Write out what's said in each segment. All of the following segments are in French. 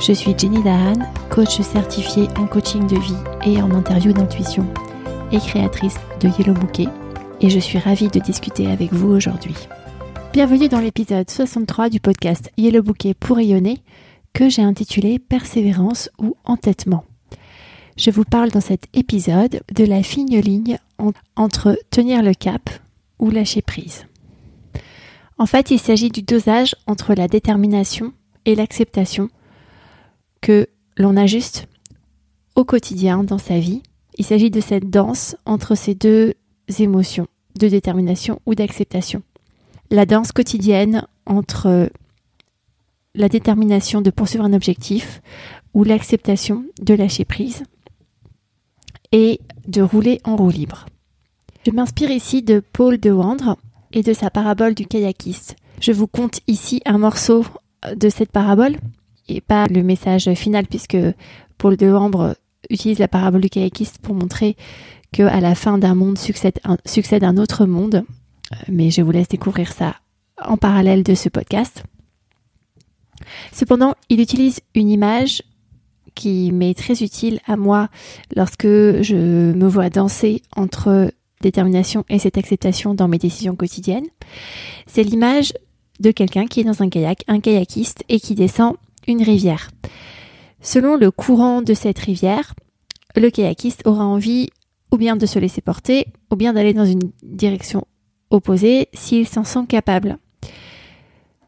Je suis Jenny Dahan, coach certifiée en coaching de vie et en interview d'intuition et créatrice de Yellow Bouquet et je suis ravie de discuter avec vous aujourd'hui. Bienvenue dans l'épisode 63 du podcast Yellow Bouquet pour rayonner que j'ai intitulé Persévérance ou entêtement. Je vous parle dans cet épisode de la fine ligne entre tenir le cap ou lâcher prise. En fait, il s'agit du dosage entre la détermination et l'acceptation que l'on ajuste au quotidien dans sa vie. Il s'agit de cette danse entre ces deux émotions de détermination ou d'acceptation. La danse quotidienne entre la détermination de poursuivre un objectif ou l'acceptation de lâcher prise et de rouler en roue libre. Je m'inspire ici de Paul de Wandre et de sa parabole du kayakiste. Je vous conte ici un morceau de cette parabole et pas le message final puisque Paul de Wambre utilise la parabole du kayakiste pour montrer que à la fin d'un monde succède un, succède un autre monde. Euh, mais je vous laisse découvrir ça en parallèle de ce podcast. Cependant, il utilise une image qui m'est très utile à moi lorsque je me vois danser entre détermination et cette acceptation dans mes décisions quotidiennes. C'est l'image de quelqu'un qui est dans un kayak, un kayakiste, et qui descend une rivière. Selon le courant de cette rivière, le kayakiste aura envie ou bien de se laisser porter, ou bien d'aller dans une direction opposée s'il s'en sent capable.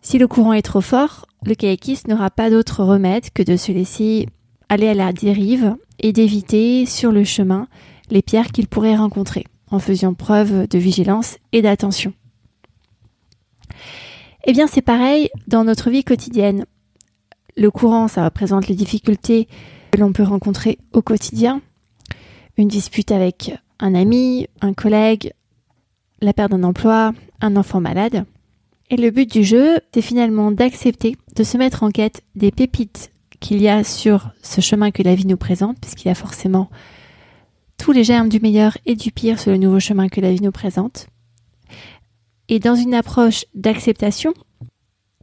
Si le courant est trop fort, le kayakiste n'aura pas d'autre remède que de se laisser aller à la dérive et d'éviter sur le chemin les pierres qu'il pourrait rencontrer, en faisant preuve de vigilance et d'attention. Eh bien, c'est pareil dans notre vie quotidienne. Le courant, ça représente les difficultés que l'on peut rencontrer au quotidien. Une dispute avec un ami, un collègue, la perte d'un emploi, un enfant malade. Et le but du jeu, c'est finalement d'accepter de se mettre en quête des pépites qu'il y a sur ce chemin que la vie nous présente, puisqu'il y a forcément tous les germes du meilleur et du pire sur le nouveau chemin que la vie nous présente. Et dans une approche d'acceptation,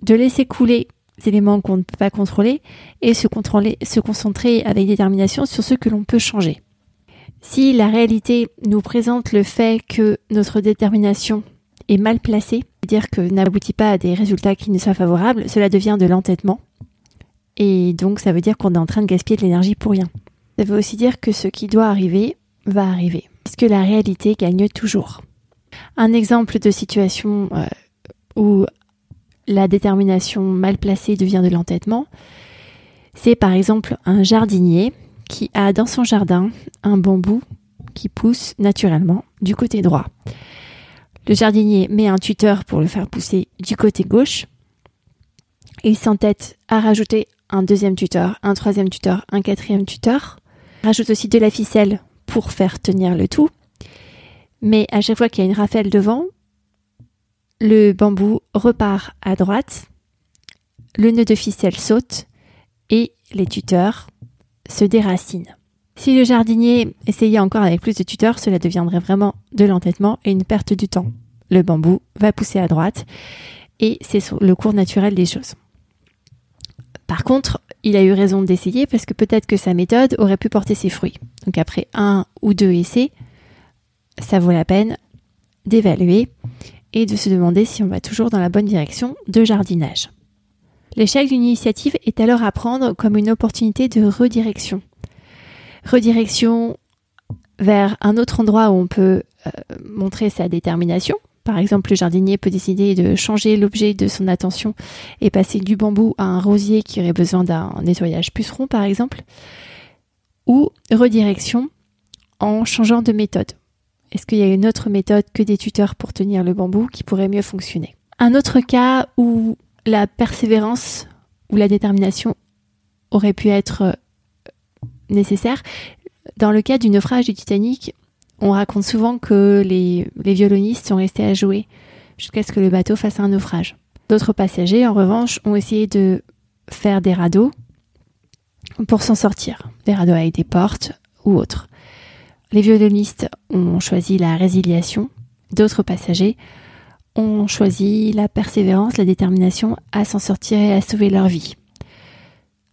de laisser couler éléments qu'on ne peut pas contrôler et se, contrôler, se concentrer avec détermination sur ce que l'on peut changer. Si la réalité nous présente le fait que notre détermination est mal placée, c'est-à-dire que n'aboutit pas à des résultats qui nous soient favorables, cela devient de l'entêtement. Et donc ça veut dire qu'on est en train de gaspiller de l'énergie pour rien. Ça veut aussi dire que ce qui doit arriver va arriver, puisque la réalité gagne toujours. Un exemple de situation euh, où la détermination mal placée devient de l'entêtement, c'est par exemple un jardinier qui a dans son jardin un bambou qui pousse naturellement du côté droit. Le jardinier met un tuteur pour le faire pousser du côté gauche. Il s'entête à rajouter un deuxième tuteur, un troisième tuteur, un quatrième tuteur. Il rajoute aussi de la ficelle pour faire tenir le tout. Mais à chaque fois qu'il y a une rafale de vent, le bambou repart à droite, le nœud de ficelle saute et les tuteurs se déracinent. Si le jardinier essayait encore avec plus de tuteurs, cela deviendrait vraiment de l'entêtement et une perte du temps. Le bambou va pousser à droite et c'est le cours naturel des choses. Par contre, il a eu raison d'essayer parce que peut-être que sa méthode aurait pu porter ses fruits. Donc après un ou deux essais, ça vaut la peine d'évaluer et de se demander si on va toujours dans la bonne direction de jardinage. L'échec d'une initiative est alors à prendre comme une opportunité de redirection. Redirection vers un autre endroit où on peut euh, montrer sa détermination. Par exemple, le jardinier peut décider de changer l'objet de son attention et passer du bambou à un rosier qui aurait besoin d'un nettoyage puceron, par exemple. Ou redirection en changeant de méthode. Est-ce qu'il y a une autre méthode que des tuteurs pour tenir le bambou qui pourrait mieux fonctionner? Un autre cas où la persévérance ou la détermination aurait pu être nécessaire. Dans le cas du naufrage du Titanic, on raconte souvent que les, les violonistes sont restés à jouer jusqu'à ce que le bateau fasse un naufrage. D'autres passagers, en revanche, ont essayé de faire des radeaux pour s'en sortir, des radeaux avec des portes ou autres. Les violonistes ont choisi la résiliation, d'autres passagers ont choisi la persévérance, la détermination à s'en sortir et à sauver leur vie.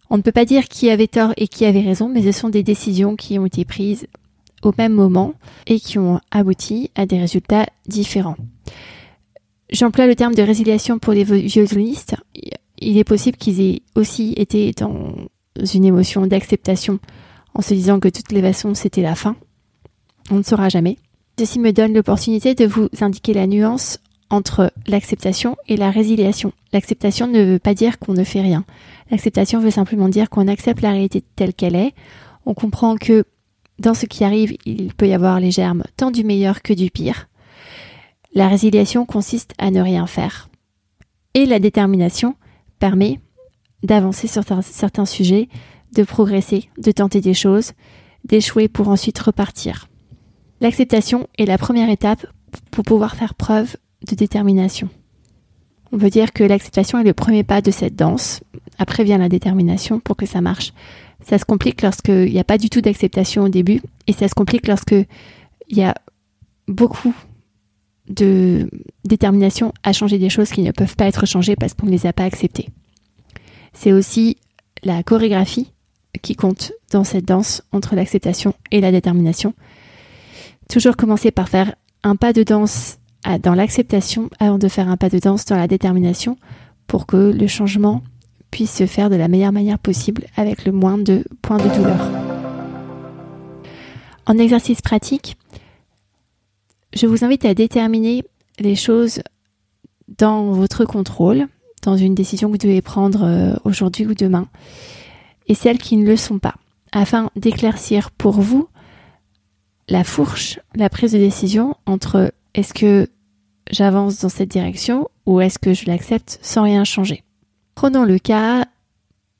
On ne peut pas dire qui avait tort et qui avait raison, mais ce sont des décisions qui ont été prises au même moment et qui ont abouti à des résultats différents. J'emploie le terme de résiliation pour les violonistes. Il est possible qu'ils aient aussi été dans une émotion d'acceptation en se disant que toutes les façons c'était la fin. On ne saura jamais. Ceci me donne l'opportunité de vous indiquer la nuance entre l'acceptation et la résiliation. L'acceptation ne veut pas dire qu'on ne fait rien. L'acceptation veut simplement dire qu'on accepte la réalité telle qu'elle est. On comprend que dans ce qui arrive, il peut y avoir les germes tant du meilleur que du pire. La résiliation consiste à ne rien faire. Et la détermination permet d'avancer sur certains sujets, de progresser, de tenter des choses, d'échouer pour ensuite repartir. L'acceptation est la première étape pour pouvoir faire preuve de détermination. On veut dire que l'acceptation est le premier pas de cette danse. Après vient la détermination pour que ça marche. Ça se complique lorsqu'il n'y a pas du tout d'acceptation au début et ça se complique lorsque il y a beaucoup de détermination à changer des choses qui ne peuvent pas être changées parce qu'on ne les a pas acceptées. C'est aussi la chorégraphie qui compte dans cette danse entre l'acceptation et la détermination. Toujours commencer par faire un pas de danse dans l'acceptation avant de faire un pas de danse dans la détermination pour que le changement puisse se faire de la meilleure manière possible avec le moins de points de douleur. En exercice pratique, je vous invite à déterminer les choses dans votre contrôle, dans une décision que vous devez prendre euh, aujourd'hui ou demain, et celles qui ne le sont pas, afin d'éclaircir pour vous la fourche, la prise de décision entre est-ce que j'avance dans cette direction ou est-ce que je l'accepte sans rien changer. Prenons le cas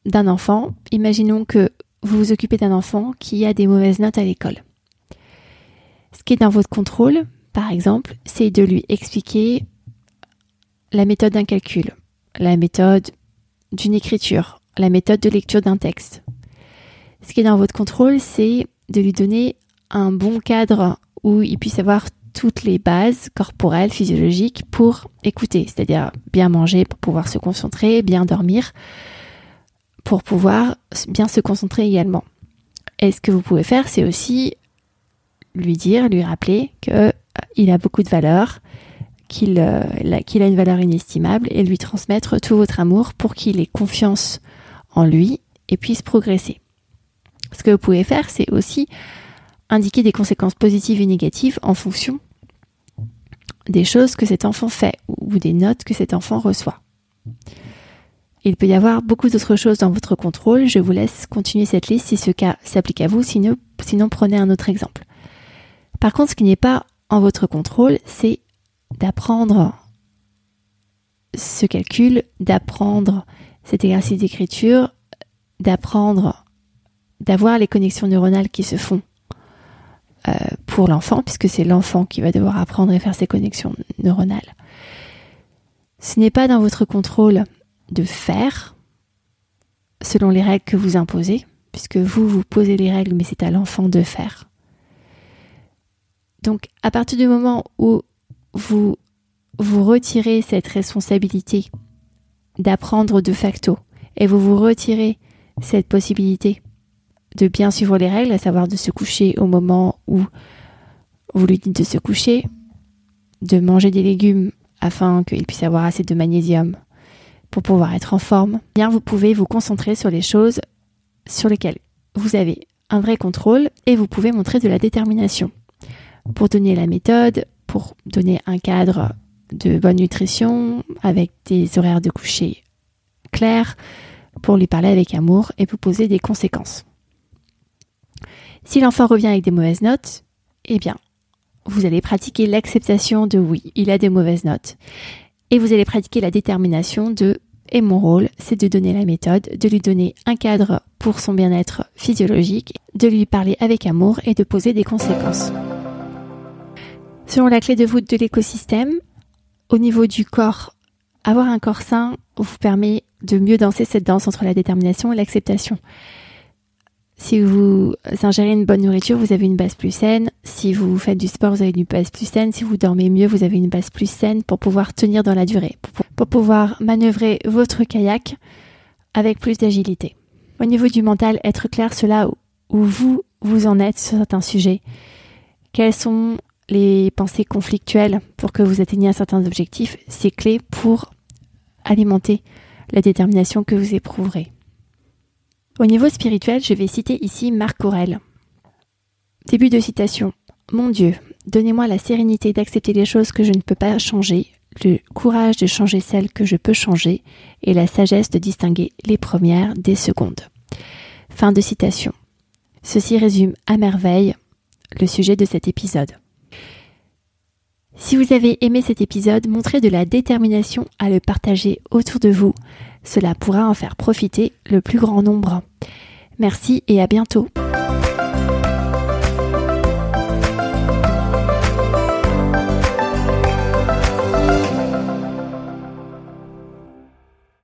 d'un enfant. Imaginons que vous vous occupez d'un enfant qui a des mauvaises notes à l'école. Ce qui est dans votre contrôle, par exemple, c'est de lui expliquer la méthode d'un calcul, la méthode d'une écriture, la méthode de lecture d'un texte. Ce qui est dans votre contrôle, c'est de lui donner un bon cadre où il puisse avoir toutes les bases corporelles, physiologiques pour écouter, c'est-à-dire bien manger pour pouvoir se concentrer, bien dormir pour pouvoir bien se concentrer également. Et ce que vous pouvez faire, c'est aussi lui dire, lui rappeler que euh, il a beaucoup de valeur, euh, qu'il a une valeur inestimable et lui transmettre tout votre amour pour qu'il ait confiance en lui et puisse progresser. Ce que vous pouvez faire, c'est aussi indiquer des conséquences positives et négatives en fonction des choses que cet enfant fait ou des notes que cet enfant reçoit. Il peut y avoir beaucoup d'autres choses dans votre contrôle. Je vous laisse continuer cette liste si ce cas s'applique à vous, sinon, prenez un autre exemple. Par contre, ce qui n'est pas en votre contrôle, c'est d'apprendre ce calcul, d'apprendre cet exercice d'écriture, d'apprendre, d'avoir les connexions neuronales qui se font euh, pour l'enfant, puisque c'est l'enfant qui va devoir apprendre et faire ses connexions neuronales. Ce n'est pas dans votre contrôle de faire selon les règles que vous imposez, puisque vous, vous posez les règles, mais c'est à l'enfant de faire. Donc, à partir du moment où vous vous retirez cette responsabilité d'apprendre de facto et vous vous retirez cette possibilité de bien suivre les règles, à savoir de se coucher au moment où vous lui dites de se coucher, de manger des légumes afin qu'il puisse avoir assez de magnésium pour pouvoir être en forme, eh bien vous pouvez vous concentrer sur les choses sur lesquelles vous avez un vrai contrôle et vous pouvez montrer de la détermination pour donner la méthode, pour donner un cadre de bonne nutrition avec des horaires de coucher clairs, pour lui parler avec amour et pour poser des conséquences. Si l'enfant revient avec des mauvaises notes, eh bien, vous allez pratiquer l'acceptation de oui, il a des mauvaises notes. Et vous allez pratiquer la détermination de Et mon rôle, c'est de donner la méthode, de lui donner un cadre pour son bien-être physiologique, de lui parler avec amour et de poser des conséquences. Selon la clé de voûte de l'écosystème, au niveau du corps, avoir un corps sain vous permet de mieux danser cette danse entre la détermination et l'acceptation. Si vous ingérez une bonne nourriture, vous avez une base plus saine. Si vous faites du sport, vous avez une base plus saine. Si vous dormez mieux, vous avez une base plus saine pour pouvoir tenir dans la durée, pour pouvoir manœuvrer votre kayak avec plus d'agilité. Au niveau du mental, être clair sur là où vous, vous en êtes sur certains sujets. Quelles sont les pensées conflictuelles pour que vous atteigniez un certain objectif, c'est clé pour alimenter la détermination que vous éprouverez. Au niveau spirituel, je vais citer ici Marc Aurel. Début de citation. Mon Dieu, donnez-moi la sérénité d'accepter les choses que je ne peux pas changer, le courage de changer celles que je peux changer et la sagesse de distinguer les premières des secondes. Fin de citation. Ceci résume à merveille le sujet de cet épisode. Si vous avez aimé cet épisode, montrez de la détermination à le partager autour de vous cela pourra en faire profiter le plus grand nombre. Merci et à bientôt.